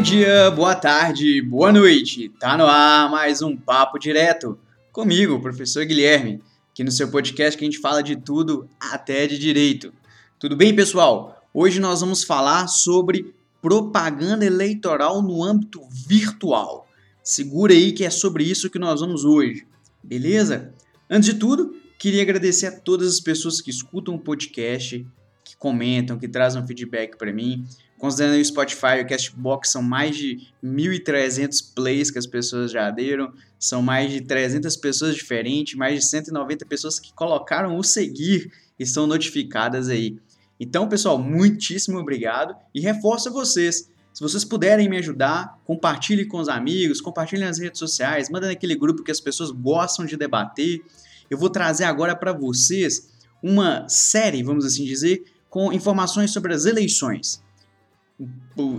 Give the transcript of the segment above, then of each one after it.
Bom dia, boa tarde, boa noite. Tá no ar mais um papo direto comigo, professor Guilherme, aqui no seu podcast que a gente fala de tudo até de direito. Tudo bem, pessoal? Hoje nós vamos falar sobre propaganda eleitoral no âmbito virtual. Segura aí que é sobre isso que nós vamos hoje. Beleza? Antes de tudo, queria agradecer a todas as pessoas que escutam o podcast, que comentam, que trazem feedback para mim. Considerando o Spotify e o Castbox, são mais de 1.300 plays que as pessoas já deram, são mais de 300 pessoas diferentes, mais de 190 pessoas que colocaram o seguir e são notificadas aí. Então, pessoal, muitíssimo obrigado e reforço vocês. Se vocês puderem me ajudar, compartilhe com os amigos, compartilhe nas redes sociais, manda naquele grupo que as pessoas gostam de debater. Eu vou trazer agora para vocês uma série, vamos assim dizer, com informações sobre as eleições.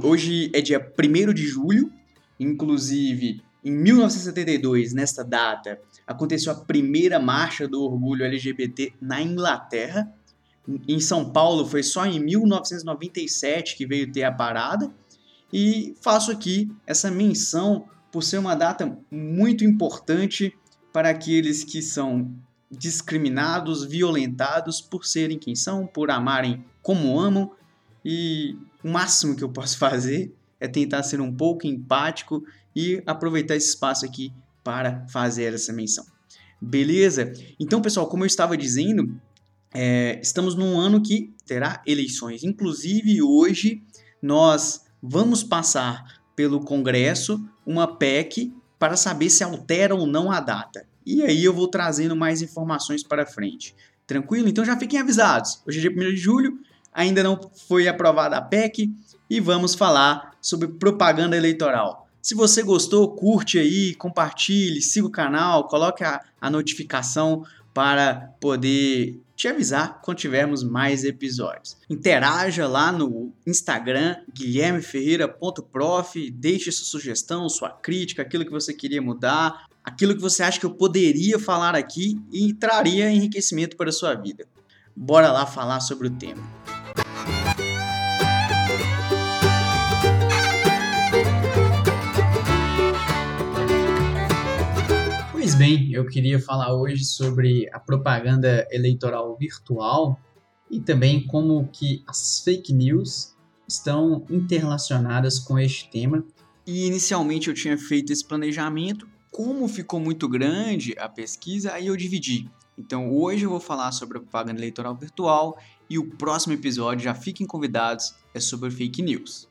Hoje é dia 1 de julho, inclusive em 1972, nesta data, aconteceu a primeira marcha do orgulho LGBT na Inglaterra. Em São Paulo foi só em 1997 que veio ter a parada. E faço aqui essa menção por ser uma data muito importante para aqueles que são discriminados, violentados por serem quem são, por amarem como amam e o máximo que eu posso fazer é tentar ser um pouco empático e aproveitar esse espaço aqui para fazer essa menção. Beleza? Então, pessoal, como eu estava dizendo, é, estamos num ano que terá eleições. Inclusive, hoje nós vamos passar pelo Congresso uma PEC para saber se altera ou não a data. E aí eu vou trazendo mais informações para frente. Tranquilo? Então já fiquem avisados. Hoje é dia 1 de julho, ainda não foi aprovada a PEC e vamos falar sobre propaganda eleitoral. Se você gostou, curte aí, compartilhe, siga o canal, coloque a, a notificação para poder te avisar quando tivermos mais episódios. Interaja lá no Instagram guilhermeferreira.prof, deixe sua sugestão, sua crítica, aquilo que você queria mudar, aquilo que você acha que eu poderia falar aqui e traria enriquecimento para a sua vida. Bora lá falar sobre o tema. Bem, eu queria falar hoje sobre a propaganda eleitoral virtual e também como que as fake news estão interrelacionadas com este tema. E inicialmente eu tinha feito esse planejamento, como ficou muito grande a pesquisa, aí eu dividi. Então hoje eu vou falar sobre a propaganda eleitoral virtual e o próximo episódio, já fiquem convidados, é sobre fake news.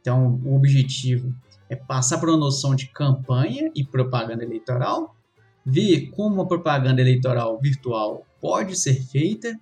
Então o objetivo é passar por uma noção de campanha e propaganda eleitoral ver como a propaganda eleitoral virtual pode ser feita.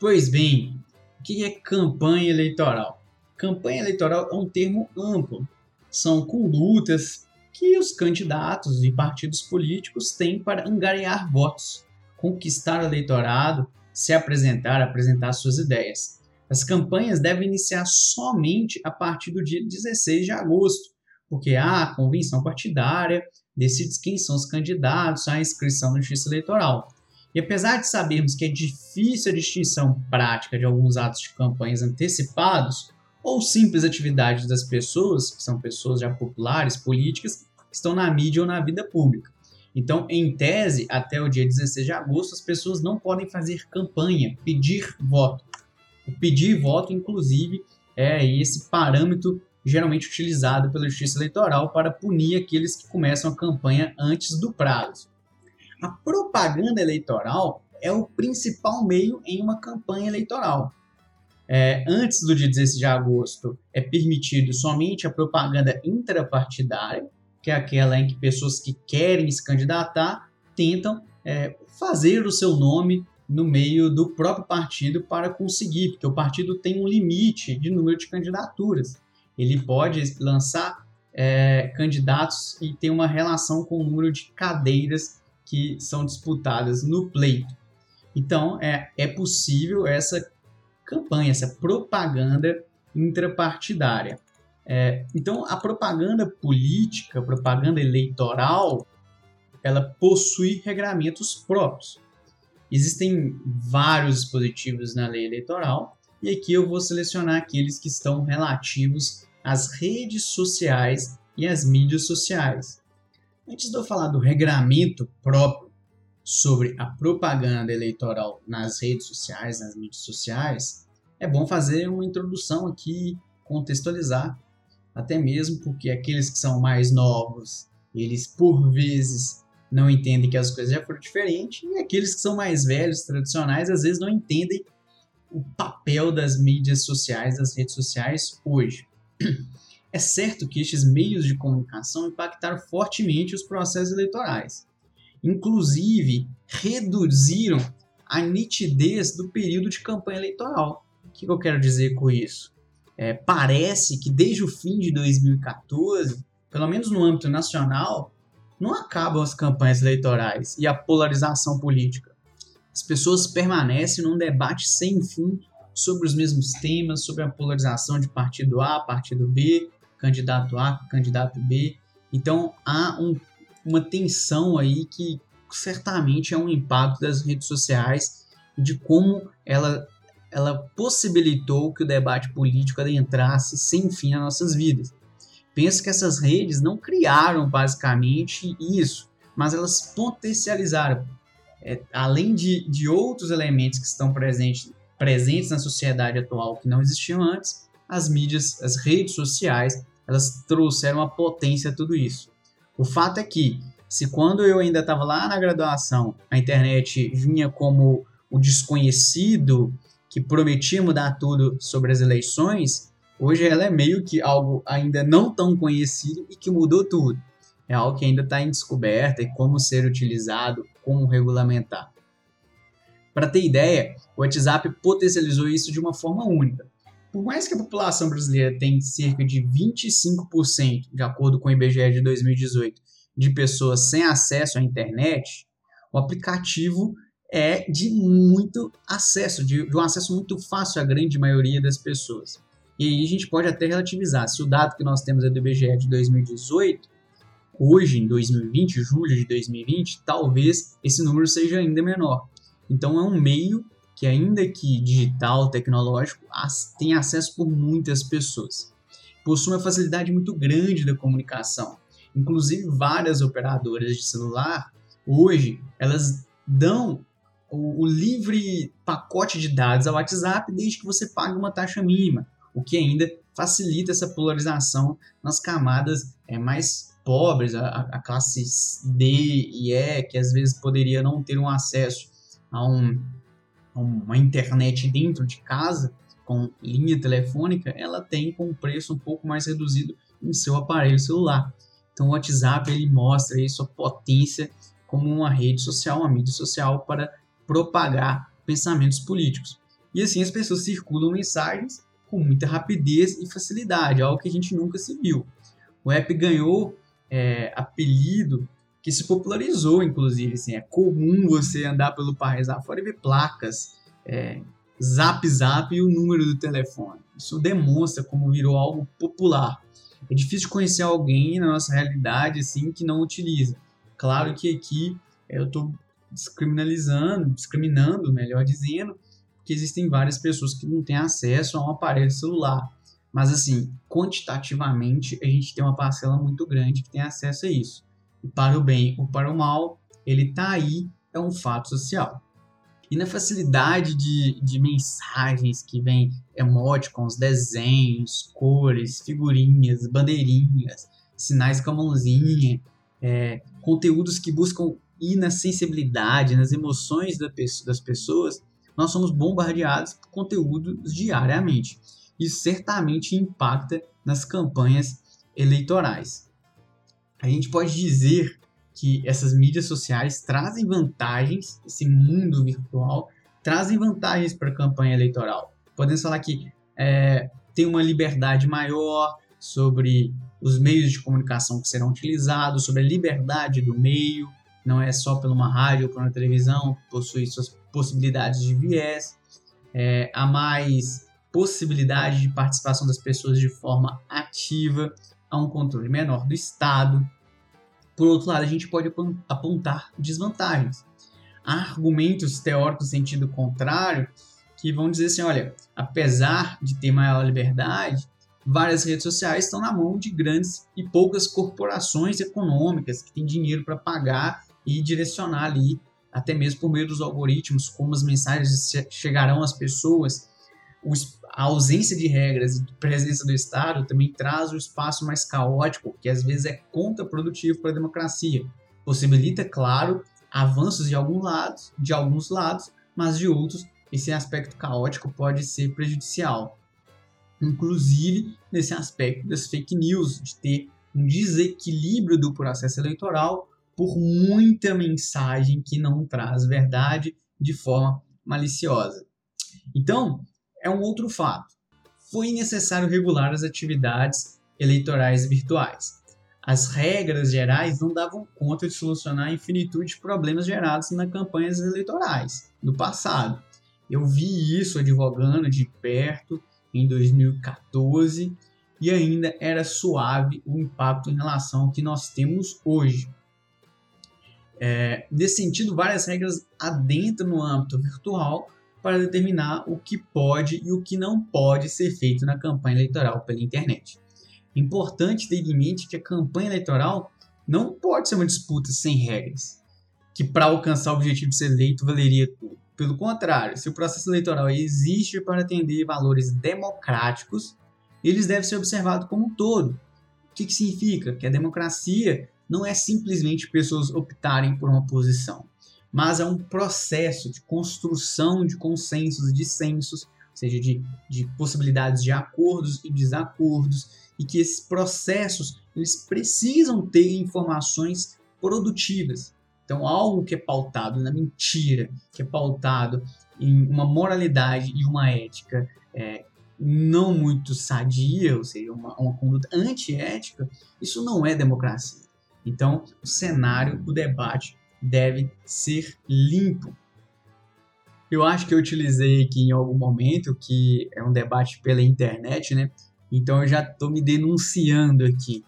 Pois bem, o que é campanha eleitoral? Campanha eleitoral é um termo amplo. São condutas que os candidatos e partidos políticos têm para angariar votos, conquistar o eleitorado, se apresentar, apresentar suas ideias. As campanhas devem iniciar somente a partir do dia 16 de agosto, porque há a convenção partidária decide quem são os candidatos à inscrição na Justiça Eleitoral. E apesar de sabermos que é difícil a distinção prática de alguns atos de campanhas antecipados ou simples atividades das pessoas, que são pessoas já populares, políticas, que estão na mídia ou na vida pública. Então, em tese, até o dia 16 de agosto, as pessoas não podem fazer campanha, pedir voto. O pedir voto, inclusive, é esse parâmetro geralmente utilizado pela Justiça Eleitoral para punir aqueles que começam a campanha antes do prazo. A propaganda eleitoral é o principal meio em uma campanha eleitoral. É, antes do dia 16 de agosto, é permitido somente a propaganda intrapartidária, que é aquela em que pessoas que querem se candidatar tentam é, fazer o seu nome no meio do próprio partido para conseguir, porque o partido tem um limite de número de candidaturas ele pode lançar é, candidatos e ter uma relação com o número de cadeiras que são disputadas no pleito. Então, é, é possível essa campanha, essa propaganda intrapartidária. É, então, a propaganda política, a propaganda eleitoral, ela possui regramentos próprios. Existem vários dispositivos na lei eleitoral e aqui eu vou selecionar aqueles que estão relativos as redes sociais e as mídias sociais. Antes de eu falar do regramento próprio sobre a propaganda eleitoral nas redes sociais, nas mídias sociais, é bom fazer uma introdução aqui, contextualizar, até mesmo porque aqueles que são mais novos, eles por vezes não entendem que as coisas já foram diferentes, e aqueles que são mais velhos, tradicionais, às vezes não entendem o papel das mídias sociais, das redes sociais hoje. É certo que estes meios de comunicação impactaram fortemente os processos eleitorais. Inclusive, reduziram a nitidez do período de campanha eleitoral. O que eu quero dizer com isso? É, parece que desde o fim de 2014, pelo menos no âmbito nacional, não acabam as campanhas eleitorais e a polarização política. As pessoas permanecem num debate sem fim sobre os mesmos temas, sobre a polarização de partido A, partido B, candidato A, candidato B. Então há um, uma tensão aí que certamente é um impacto das redes sociais e de como ela, ela possibilitou que o debate político adentrasse sem fim nas nossas vidas. Penso que essas redes não criaram basicamente isso, mas elas potencializaram é, além de, de outros elementos que estão presentes, presentes na sociedade atual que não existiam antes, as mídias, as redes sociais, elas trouxeram a potência a tudo isso. O fato é que, se quando eu ainda estava lá na graduação, a internet vinha como o desconhecido que prometia mudar tudo sobre as eleições, hoje ela é meio que algo ainda não tão conhecido e que mudou tudo é algo que ainda está em descoberta e como ser utilizado, como regulamentar. Para ter ideia, o WhatsApp potencializou isso de uma forma única. Por mais que a população brasileira tenha cerca de 25%, de acordo com o IBGE de 2018, de pessoas sem acesso à internet, o aplicativo é de muito acesso, de, de um acesso muito fácil à grande maioria das pessoas. E aí a gente pode até relativizar. Se o dado que nós temos é do IBGE de 2018, hoje, em 2020, julho de 2020, talvez esse número seja ainda menor. Então é um meio que, ainda que digital, tecnológico, tem acesso por muitas pessoas. Possui uma facilidade muito grande da comunicação. Inclusive, várias operadoras de celular, hoje, elas dão o, o livre pacote de dados ao WhatsApp desde que você pague uma taxa mínima, o que ainda facilita essa polarização nas camadas é, mais pobres, a, a classe D e E, que às vezes poderia não ter um acesso a, um, a uma internet dentro de casa, com linha telefônica, ela tem com um preço um pouco mais reduzido em seu aparelho celular. Então o WhatsApp ele mostra aí sua potência como uma rede social, uma mídia social para propagar pensamentos políticos. E assim as pessoas circulam mensagens com muita rapidez e facilidade, algo que a gente nunca se viu. O app ganhou é, apelido que se popularizou, inclusive. Assim, é comum você andar pelo país afora e ver placas, é, zap zap e o número do telefone. Isso demonstra como virou algo popular. É difícil conhecer alguém na nossa realidade assim que não utiliza. Claro que aqui eu estou descriminalizando, discriminando, melhor dizendo, que existem várias pessoas que não têm acesso a um aparelho celular. Mas, assim, quantitativamente, a gente tem uma parcela muito grande que tem acesso a isso. E para o bem ou para o mal, ele está aí, é um fato social. E na facilidade de, de mensagens que vem emoticons, desenhos, cores, figurinhas, bandeirinhas, sinais com a mãozinha, é, conteúdos que buscam ir na sensibilidade, nas emoções das pessoas, nós somos bombardeados por conteúdos diariamente isso certamente impacta nas campanhas eleitorais. A gente pode dizer que essas mídias sociais trazem vantagens, esse mundo virtual trazem vantagens para a campanha eleitoral. Podemos falar que é, tem uma liberdade maior sobre os meios de comunicação que serão utilizados, sobre a liberdade do meio, não é só por uma rádio ou por uma televisão, possui suas possibilidades de viés. É, há mais possibilidade de participação das pessoas de forma ativa, a um controle menor do Estado. Por outro lado, a gente pode apontar desvantagens. Há argumentos teóricos no sentido contrário que vão dizer assim: olha, apesar de ter maior liberdade, várias redes sociais estão na mão de grandes e poucas corporações econômicas que têm dinheiro para pagar e direcionar ali, até mesmo por meio dos algoritmos, como as mensagens chegarão às pessoas. A ausência de regras e presença do Estado também traz o um espaço mais caótico, que às vezes é contraprodutivo para a democracia. Possibilita, claro, avanços de, algum lado, de alguns lados, mas de outros, esse aspecto caótico pode ser prejudicial inclusive nesse aspecto das fake news, de ter um desequilíbrio do processo eleitoral por muita mensagem que não traz verdade de forma maliciosa. Então, é um outro fato. Foi necessário regular as atividades eleitorais virtuais. As regras gerais não davam conta de solucionar a infinitude de problemas gerados nas campanhas eleitorais do passado. Eu vi isso advogando de perto em 2014 e ainda era suave o impacto em relação ao que nós temos hoje. É, nesse sentido, várias regras adentram no âmbito virtual para determinar o que pode e o que não pode ser feito na campanha eleitoral pela internet. Importante ter em mente que a campanha eleitoral não pode ser uma disputa sem regras, que para alcançar o objetivo de ser eleito valeria tudo. Pelo contrário, se o processo eleitoral existe para atender valores democráticos, eles devem ser observados como um todo. O que, que significa? Que a democracia não é simplesmente pessoas optarem por uma posição, mas é um processo de construção de consensos e dissensos, ou seja, de, de possibilidades de acordos e desacordos, e que esses processos eles precisam ter informações produtivas. Então, algo que é pautado na mentira, que é pautado em uma moralidade e uma ética é, não muito sadia, ou seja, uma, uma conduta antiética, isso não é democracia. Então, o cenário, o debate deve ser limpo. Eu acho que eu utilizei aqui em algum momento que é um debate pela internet, né? Então eu já estou me denunciando aqui.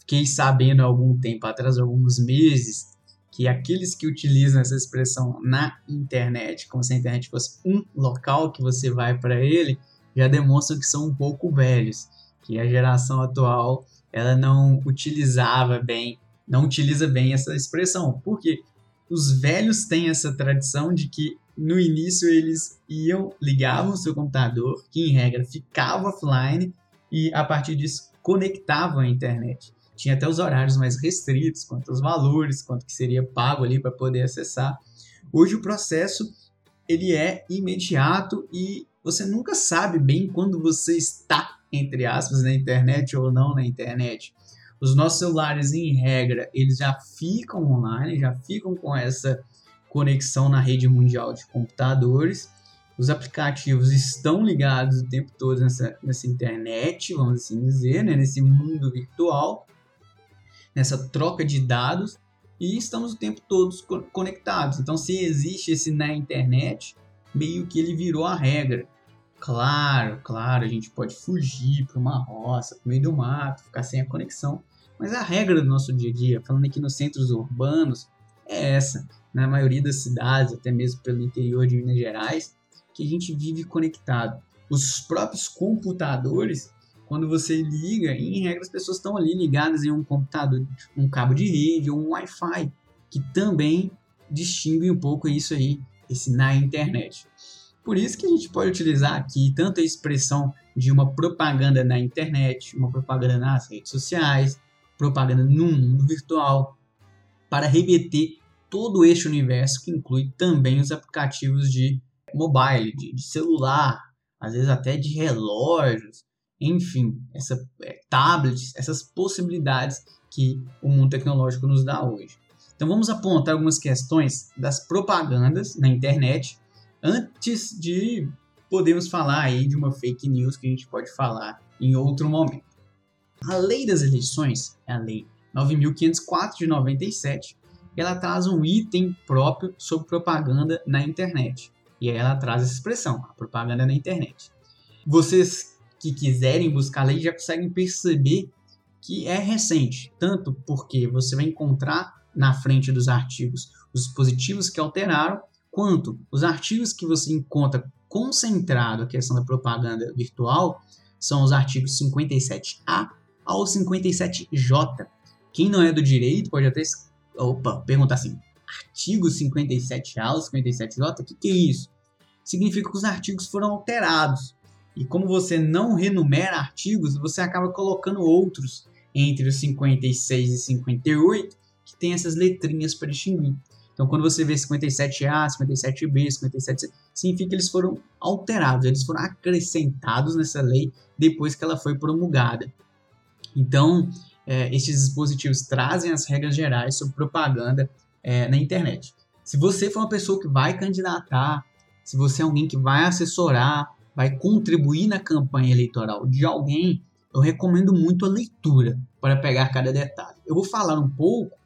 Fiquei sabendo há algum tempo atrás, alguns meses, que aqueles que utilizam essa expressão na internet, como se a internet fosse um local que você vai para ele, já demonstram que são um pouco velhos, que a geração atual ela não utilizava bem, não utiliza bem essa expressão, porque os velhos têm essa tradição de que no início eles iam, ligavam o seu computador, que em regra ficava offline, e a partir disso conectavam à internet tinha até os horários mais restritos, quanto os valores, quanto que seria pago ali para poder acessar. Hoje o processo ele é imediato e você nunca sabe bem quando você está, entre aspas, na internet ou não na internet. Os nossos celulares, em regra, eles já ficam online, já ficam com essa conexão na rede mundial de computadores. Os aplicativos estão ligados o tempo todo nessa, nessa internet, vamos assim dizer, né? nesse mundo virtual nessa troca de dados e estamos o tempo todos conectados. Então, se existe esse na internet, meio que ele virou a regra. Claro, claro, a gente pode fugir para uma roça, para meio do mato, ficar sem a conexão. Mas a regra do nosso dia a dia, falando aqui nos centros urbanos, é essa. Na maioria das cidades, até mesmo pelo interior de Minas Gerais, que a gente vive conectado. Os próprios computadores quando você liga, em regra as pessoas estão ali ligadas em um computador, um cabo de rede ou um Wi-Fi, que também distingue um pouco isso aí, esse na internet. Por isso que a gente pode utilizar aqui tanto a expressão de uma propaganda na internet, uma propaganda nas redes sociais, propaganda no mundo virtual, para remeter todo este universo que inclui também os aplicativos de mobile, de, de celular, às vezes até de relógios, enfim, essa, é, tablets, essas possibilidades que o mundo tecnológico nos dá hoje. Então vamos apontar algumas questões das propagandas na internet antes de podermos falar aí de uma fake news que a gente pode falar em outro momento. A lei das eleições é a lei 9504 de 97. Ela traz um item próprio sobre propaganda na internet. E aí ela traz essa expressão, a propaganda na internet. Vocês que quiserem buscar a lei já conseguem perceber que é recente, tanto porque você vai encontrar na frente dos artigos os dispositivos que alteraram, quanto os artigos que você encontra concentrado a questão da propaganda virtual, são os artigos 57A ao 57J. Quem não é do direito pode até opa, perguntar assim: artigo 57A ao 57J? O que, que é isso? Significa que os artigos foram alterados. E como você não renumera artigos, você acaba colocando outros entre os 56 e 58 que tem essas letrinhas para distinguir. Então, quando você vê 57A, 57B, 57C, significa que eles foram alterados, eles foram acrescentados nessa lei depois que ela foi promulgada. Então, é, esses dispositivos trazem as regras gerais sobre propaganda é, na internet. Se você for uma pessoa que vai candidatar, se você é alguém que vai assessorar, vai contribuir na campanha eleitoral de alguém, eu recomendo muito a leitura para pegar cada detalhe. Eu vou falar um pouco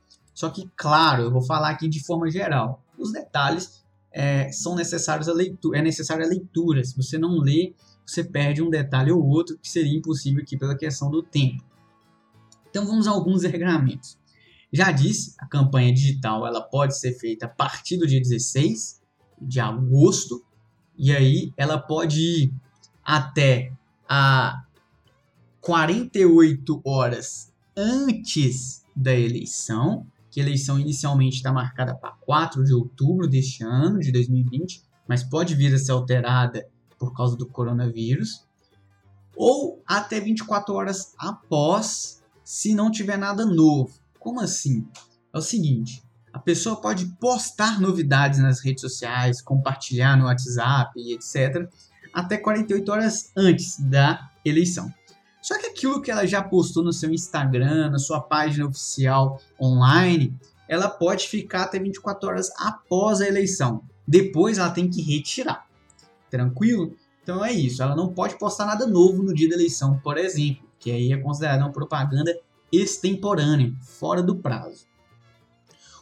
só que, claro, eu vou falar aqui de forma geral. Os detalhes é, são necessários a leitura, é necessária a leitura. Se você não lê, você perde um detalhe ou outro que seria impossível aqui pela questão do tempo. Então vamos a alguns regramentos. Já disse, a campanha digital ela pode ser feita a partir do dia 16 de agosto e aí ela pode ir até a 48 horas antes da eleição que a eleição inicialmente está marcada para 4 de outubro deste ano, de 2020, mas pode vir a ser alterada por causa do coronavírus, ou até 24 horas após, se não tiver nada novo. Como assim? É o seguinte: a pessoa pode postar novidades nas redes sociais, compartilhar no WhatsApp e etc., até 48 horas antes da eleição. Só que aquilo que ela já postou no seu Instagram, na sua página oficial online, ela pode ficar até 24 horas após a eleição. Depois ela tem que retirar. Tranquilo? Então é isso. Ela não pode postar nada novo no dia da eleição, por exemplo, que aí é considerada uma propaganda extemporânea, fora do prazo.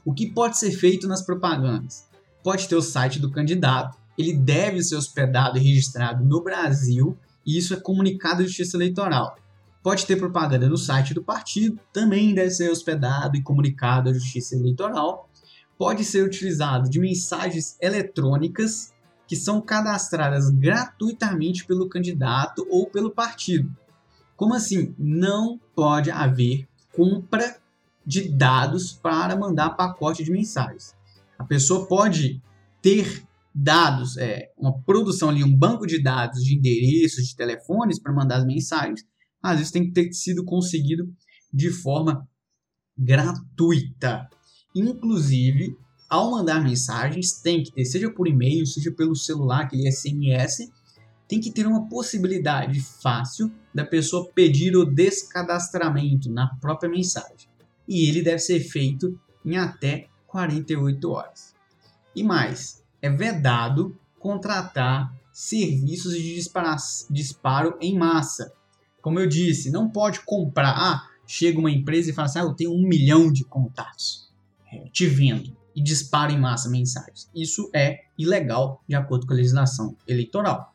O que pode ser feito nas propagandas? Pode ter o site do candidato, ele deve ser hospedado e registrado no Brasil e isso é comunicado à Justiça Eleitoral. Pode ter propaganda no site do partido, também deve ser hospedado e comunicado à Justiça Eleitoral. Pode ser utilizado de mensagens eletrônicas que são cadastradas gratuitamente pelo candidato ou pelo partido. Como assim? Não pode haver compra de dados para mandar pacote de mensagens. A pessoa pode ter dados, é, uma produção ali, um banco de dados de endereços, de telefones para mandar as mensagens, às vezes tem que ter sido conseguido de forma gratuita. Inclusive, ao mandar mensagens, tem que ter, seja por e-mail, seja pelo celular, aquele SMS, tem que ter uma possibilidade fácil da pessoa pedir o descadastramento na própria mensagem. E ele deve ser feito em até 48 horas. E mais, é vedado contratar serviços de disparo em massa. Como eu disse, não pode comprar. Ah, chega uma empresa e fala assim: ah, eu tenho um milhão de contatos, é, te vendo, e dispara em massa mensagens. Isso é ilegal de acordo com a legislação eleitoral.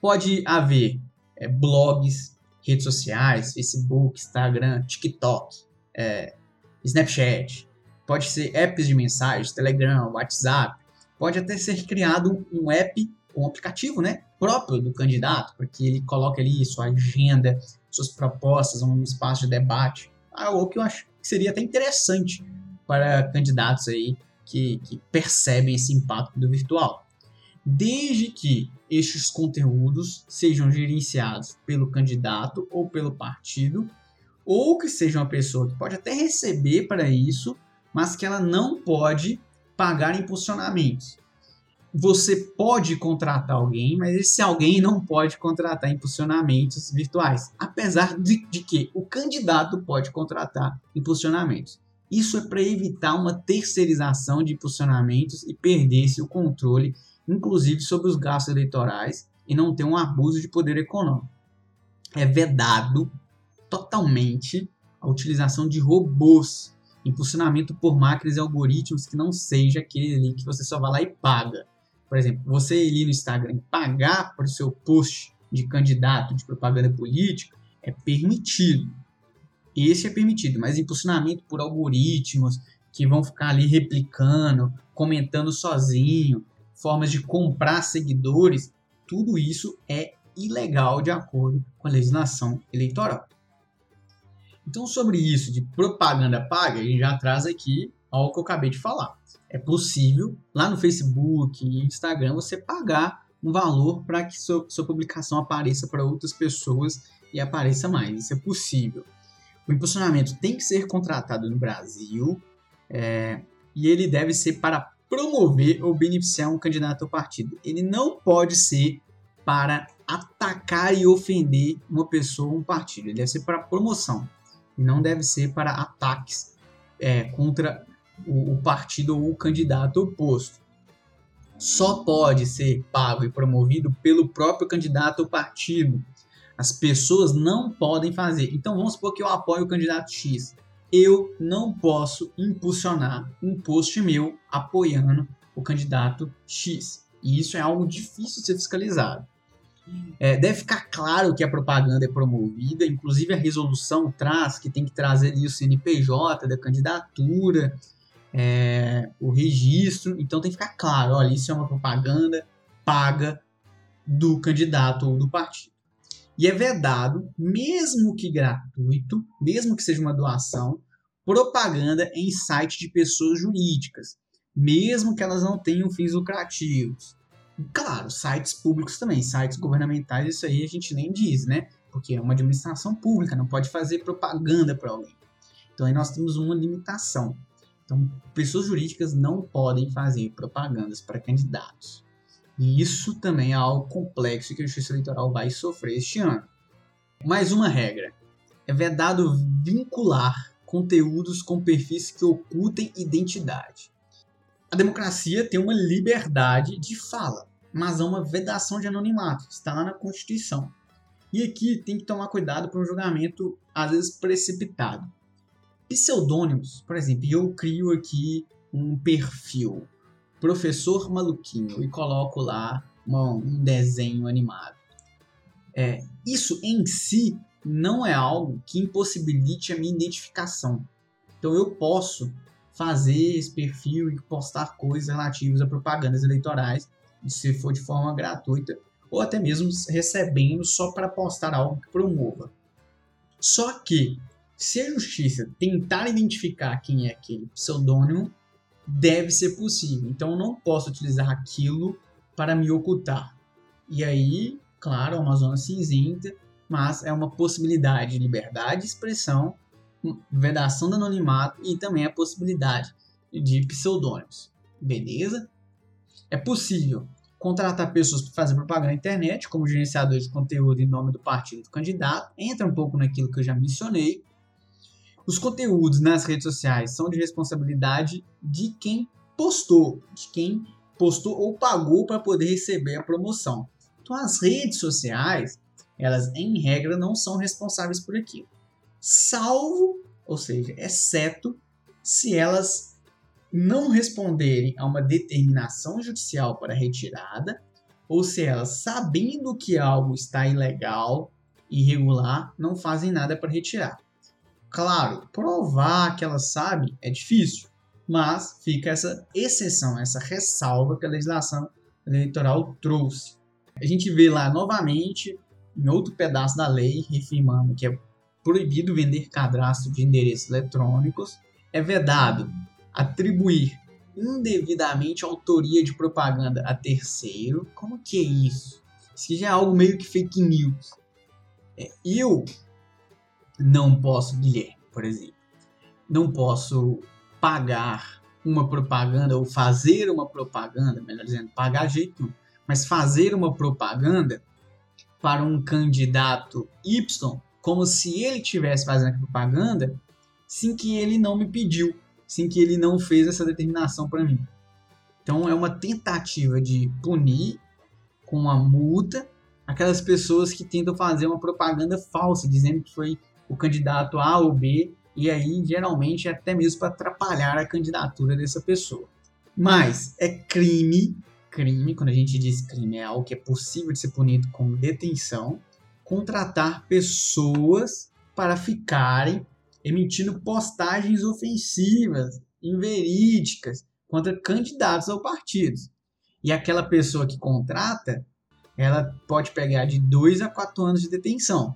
Pode haver é, blogs, redes sociais, Facebook, Instagram, TikTok, é, Snapchat, pode ser apps de mensagens, Telegram, WhatsApp, pode até ser criado um app, um aplicativo, né, próprio do candidato, porque ele coloca ali sua agenda, suas propostas, um espaço de debate, algo que eu acho que seria até interessante para candidatos aí que, que percebem esse impacto do virtual. Desde que estes conteúdos sejam gerenciados pelo candidato ou pelo partido, ou que seja uma pessoa que pode até receber para isso, mas que ela não pode pagar impulsionamentos. Você pode contratar alguém, mas esse alguém não pode contratar impulsionamentos virtuais, apesar de, de que o candidato pode contratar impulsionamentos. Isso é para evitar uma terceirização de impulsionamentos e perder-se o controle, inclusive sobre os gastos eleitorais, e não ter um abuso de poder econômico. É vedado totalmente a utilização de robôs impulsionamento por máquinas e algoritmos que não seja aquele ali que você só vai lá e paga. Por exemplo, você ir no Instagram pagar para o seu post de candidato de propaganda política é permitido. Esse é permitido, mas impulsionamento por algoritmos que vão ficar ali replicando, comentando sozinho, formas de comprar seguidores, tudo isso é ilegal de acordo com a legislação eleitoral. Então, sobre isso de propaganda paga, a gente já traz aqui algo que eu acabei de falar. É possível, lá no Facebook e Instagram, você pagar um valor para que sua, sua publicação apareça para outras pessoas e apareça mais. Isso é possível. O impulsionamento tem que ser contratado no Brasil é, e ele deve ser para promover ou beneficiar um candidato ao partido. Ele não pode ser para atacar e ofender uma pessoa ou um partido. Ele deve ser para promoção e não deve ser para ataques é, contra o, o partido ou o candidato oposto. Só pode ser pago e promovido pelo próprio candidato ou partido. As pessoas não podem fazer. Então vamos supor que eu apoio o candidato X. Eu não posso impulsionar um post meu apoiando o candidato X. E isso é algo difícil de ser fiscalizado. É, deve ficar claro que a propaganda é promovida, inclusive a resolução traz que tem que trazer ali o CNPJ da candidatura, é, o registro, então tem que ficar claro, olha, isso é uma propaganda paga do candidato ou do partido. E é vedado, mesmo que gratuito, mesmo que seja uma doação, propaganda em site de pessoas jurídicas, mesmo que elas não tenham fins lucrativos. Claro, sites públicos também, sites governamentais, isso aí a gente nem diz, né? Porque é uma administração pública, não pode fazer propaganda para alguém. Então aí nós temos uma limitação. Então, pessoas jurídicas não podem fazer propagandas para candidatos. E isso também é algo complexo que a Justiça Eleitoral vai sofrer este ano. Mais uma regra: é vedado vincular conteúdos com perfis que ocultem identidade. A democracia tem uma liberdade de fala, mas há uma vedação de anonimato, está lá na Constituição. E aqui tem que tomar cuidado para um julgamento, às vezes, precipitado. Pseudônimos, por exemplo, eu crio aqui um perfil, professor maluquinho, e coloco lá uma, um desenho animado. É, isso em si não é algo que impossibilite a minha identificação. Então eu posso fazer esse perfil e postar coisas relativas a propagandas eleitorais, se for de forma gratuita, ou até mesmo recebendo só para postar algo que promova. Só que, se a justiça tentar identificar quem é aquele pseudônimo, deve ser possível. Então, eu não posso utilizar aquilo para me ocultar. E aí, claro, é uma zona cinzenta, mas é uma possibilidade de liberdade de expressão vedação do anonimato e também a possibilidade de pseudônimos. Beleza? É possível contratar pessoas para fazer propaganda na internet, como gerenciadores de conteúdo em nome do partido do candidato. Entra um pouco naquilo que eu já mencionei. Os conteúdos nas redes sociais são de responsabilidade de quem postou, de quem postou ou pagou para poder receber a promoção. Então, as redes sociais, elas em regra não são responsáveis por aquilo salvo, ou seja, exceto se elas não responderem a uma determinação judicial para retirada, ou se elas, sabendo que algo está ilegal, irregular, não fazem nada para retirar. Claro, provar que ela sabe é difícil, mas fica essa exceção, essa ressalva que a legislação eleitoral trouxe. A gente vê lá novamente, em outro pedaço da lei, reafirmando que é proibido vender cadastro de endereços eletrônicos, é vedado atribuir indevidamente autoria de propaganda a terceiro. Como que é isso? Isso já é algo meio que fake news. É, eu não posso, Guilherme, por exemplo, não posso pagar uma propaganda ou fazer uma propaganda, melhor dizendo, pagar jeito mas fazer uma propaganda para um candidato Y como se ele estivesse fazendo a propaganda sem que ele não me pediu, sem que ele não fez essa determinação para mim. Então é uma tentativa de punir com uma multa aquelas pessoas que tentam fazer uma propaganda falsa, dizendo que foi o candidato A ou B, e aí geralmente é até mesmo para atrapalhar a candidatura dessa pessoa. Mas é crime, crime, quando a gente diz crime, é algo que é possível de ser punido com detenção, contratar pessoas para ficarem emitindo postagens ofensivas, inverídicas, contra candidatos ao partido. E aquela pessoa que contrata ela pode pegar de 2 a 4 anos de detenção.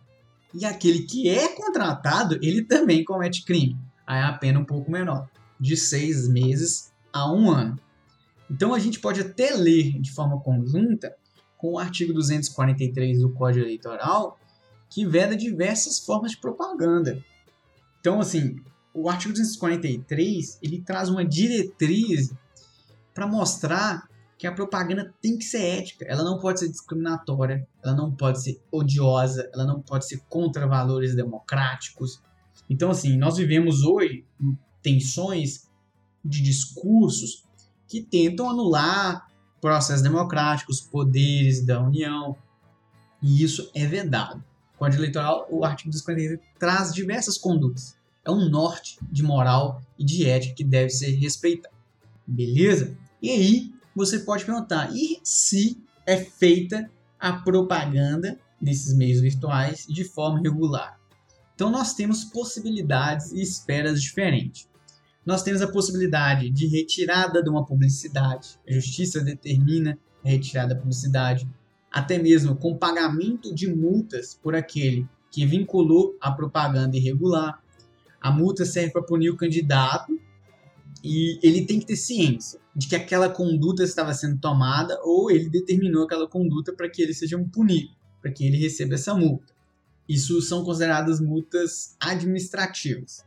E aquele que é contratado, ele também comete crime. Aí a pena um pouco menor, de 6 meses a um ano. Então a gente pode até ler de forma conjunta com o artigo 243 do Código Eleitoral, que veda diversas formas de propaganda. Então, assim, o artigo 243 ele traz uma diretriz para mostrar que a propaganda tem que ser ética, ela não pode ser discriminatória, ela não pode ser odiosa, ela não pode ser contra valores democráticos. Então, assim, nós vivemos hoje tensões de discursos que tentam anular processos democráticos, poderes da União, e isso é vedado. Código Eleitoral, o artigo 243, traz diversas condutas. É um norte de moral e de ética que deve ser respeitado. Beleza? E aí, você pode perguntar: e se é feita a propaganda nesses meios virtuais de forma regular? Então, nós temos possibilidades e esperas diferentes. Nós temos a possibilidade de retirada de uma publicidade. A justiça determina a retirada da publicidade, até mesmo com pagamento de multas por aquele que vinculou a propaganda irregular. A multa serve para punir o candidato e ele tem que ter ciência de que aquela conduta estava sendo tomada ou ele determinou aquela conduta para que ele seja punido, para que ele receba essa multa. Isso são consideradas multas administrativas.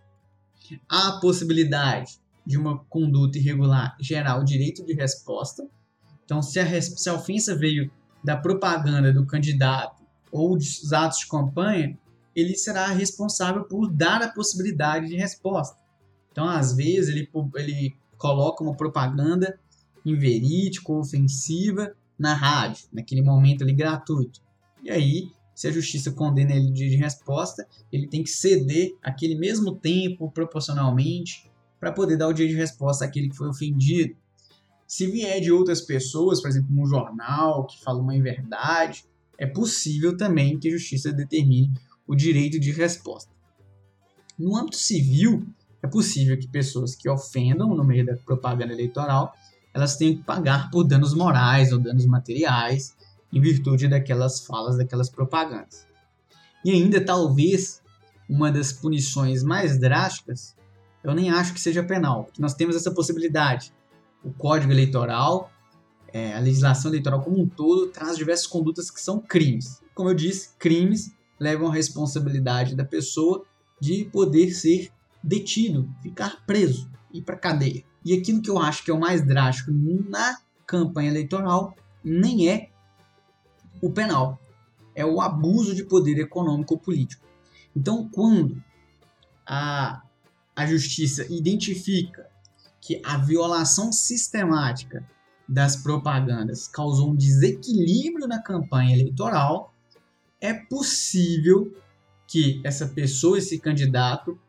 Há a possibilidade de uma conduta irregular gerar o direito de resposta. Então, se a, se a ofensa veio da propaganda do candidato ou dos atos de campanha, ele será responsável por dar a possibilidade de resposta. Então, às vezes, ele, ele coloca uma propaganda inverídica ou ofensiva na rádio, naquele momento ali gratuito. E aí, se a justiça condena ele de resposta, ele tem que ceder aquele mesmo tempo proporcionalmente para poder dar o dia de resposta àquele que foi ofendido. Se vier de outras pessoas, por exemplo, um jornal que fala uma inverdade, é possível também que a justiça determine o direito de resposta. No âmbito civil, é possível que pessoas que ofendam no meio da propaganda eleitoral, elas tenham que pagar por danos morais ou danos materiais em virtude daquelas falas, daquelas propagandas. E ainda talvez uma das punições mais drásticas, eu nem acho que seja penal, porque nós temos essa possibilidade. O Código Eleitoral, é, a legislação eleitoral como um todo, traz diversas condutas que são crimes. Como eu disse, crimes levam à responsabilidade da pessoa de poder ser detido, ficar preso, ir para cadeia. E aquilo que eu acho que é o mais drástico na campanha eleitoral nem é o penal, é o abuso de poder econômico ou político. Então, quando a, a justiça identifica que a violação sistemática das propagandas causou um desequilíbrio na campanha eleitoral, é possível que essa pessoa, esse candidato,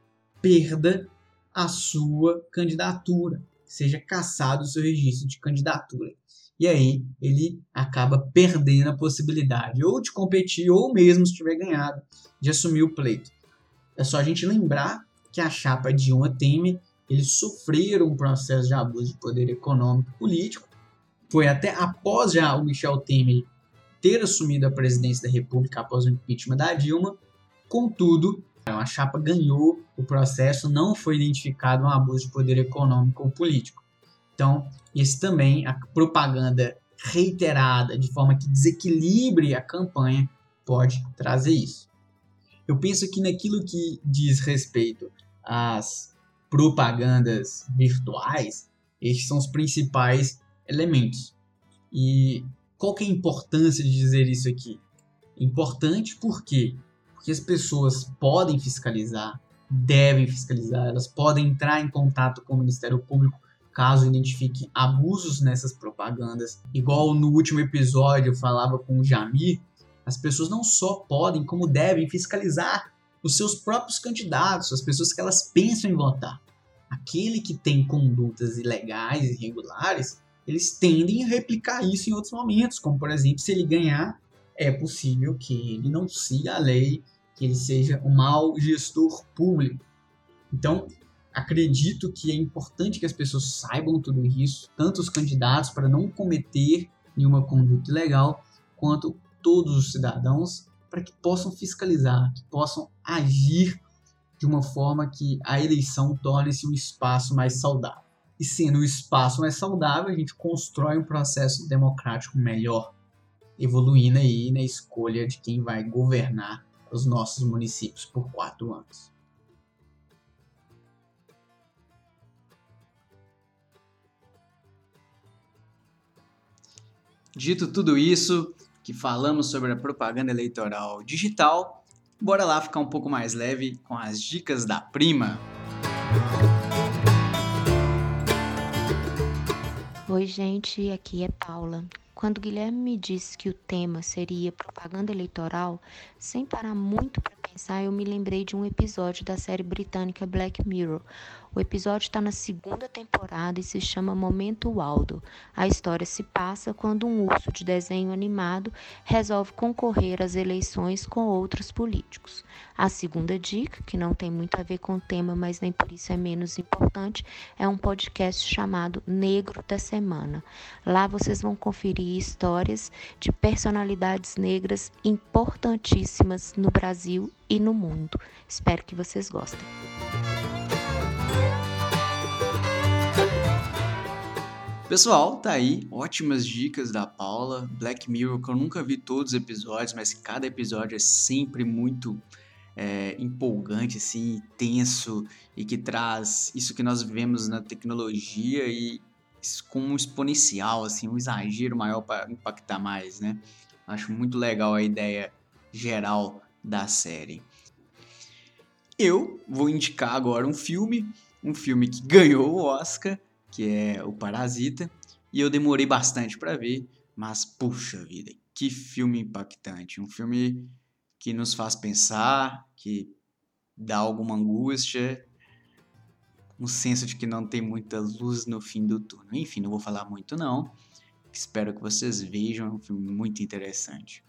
perda a sua candidatura, seja cassado o seu registro de candidatura. E aí ele acaba perdendo a possibilidade ou de competir ou mesmo se tiver ganhado de assumir o pleito. É só a gente lembrar que a chapa Dilma Temer eles sofreram um processo de abuso de poder econômico e político. Foi até após já o Michel Temer ter assumido a presidência da República após o impeachment da Dilma. Contudo, a chapa ganhou o processo, não foi identificado um abuso de poder econômico ou político. Então, esse também, a propaganda reiterada, de forma que desequilibre a campanha, pode trazer isso. Eu penso que naquilo que diz respeito às propagandas virtuais, estes são os principais elementos. E qual que é a importância de dizer isso aqui? Importante porque que as pessoas podem fiscalizar, devem fiscalizar, elas podem entrar em contato com o Ministério Público caso identifiquem abusos nessas propagandas. Igual no último episódio eu falava com o Jamir, as pessoas não só podem, como devem fiscalizar os seus próprios candidatos, as pessoas que elas pensam em votar. Aquele que tem condutas ilegais, irregulares, eles tendem a replicar isso em outros momentos, como por exemplo, se ele ganhar, é possível que ele não siga a lei que ele seja um mau gestor público. Então, acredito que é importante que as pessoas saibam tudo isso, tanto os candidatos para não cometer nenhuma conduta ilegal, quanto todos os cidadãos para que possam fiscalizar, que possam agir de uma forma que a eleição torne-se um espaço mais saudável. E sendo um espaço mais saudável, a gente constrói um processo democrático melhor, evoluindo aí na escolha de quem vai governar os nossos municípios por quatro anos. Dito tudo isso, que falamos sobre a propaganda eleitoral digital, bora lá ficar um pouco mais leve com as dicas da prima. Oi, gente, aqui é Paula. Quando Guilherme me disse que o tema seria propaganda eleitoral, sem parar muito para pensar, eu me lembrei de um episódio da série britânica Black Mirror, o episódio está na segunda temporada e se chama Momento Waldo. A história se passa quando um urso de desenho animado resolve concorrer às eleições com outros políticos. A segunda dica, que não tem muito a ver com o tema, mas nem por isso é menos importante, é um podcast chamado Negro da Semana. Lá vocês vão conferir histórias de personalidades negras importantíssimas no Brasil e no mundo. Espero que vocês gostem. Pessoal, tá aí, ótimas dicas da Paula. Black Mirror, que eu nunca vi todos os episódios, mas cada episódio é sempre muito é, empolgante, assim, tenso e que traz isso que nós vivemos na tecnologia e com um exponencial, assim, um exagero maior para impactar mais, né? Acho muito legal a ideia geral da série. Eu vou indicar agora um filme, um filme que ganhou o Oscar que é o Parasita, e eu demorei bastante para ver, mas puxa vida, que filme impactante, um filme que nos faz pensar, que dá alguma angústia, um senso de que não tem muita luz no fim do túnel. Enfim, não vou falar muito não. Espero que vocês vejam, é um filme muito interessante.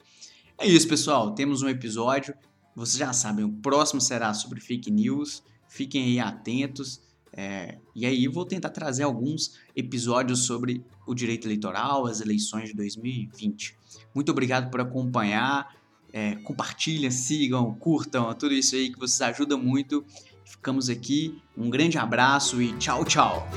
É isso, pessoal. Temos um episódio. Vocês já sabem, o próximo será sobre fake news. Fiquem aí atentos. É, e aí vou tentar trazer alguns episódios sobre o direito eleitoral, as eleições de 2020. Muito obrigado por acompanhar. É, compartilhem, sigam, curtam, tudo isso aí que vocês ajudam muito. Ficamos aqui. Um grande abraço e tchau, tchau.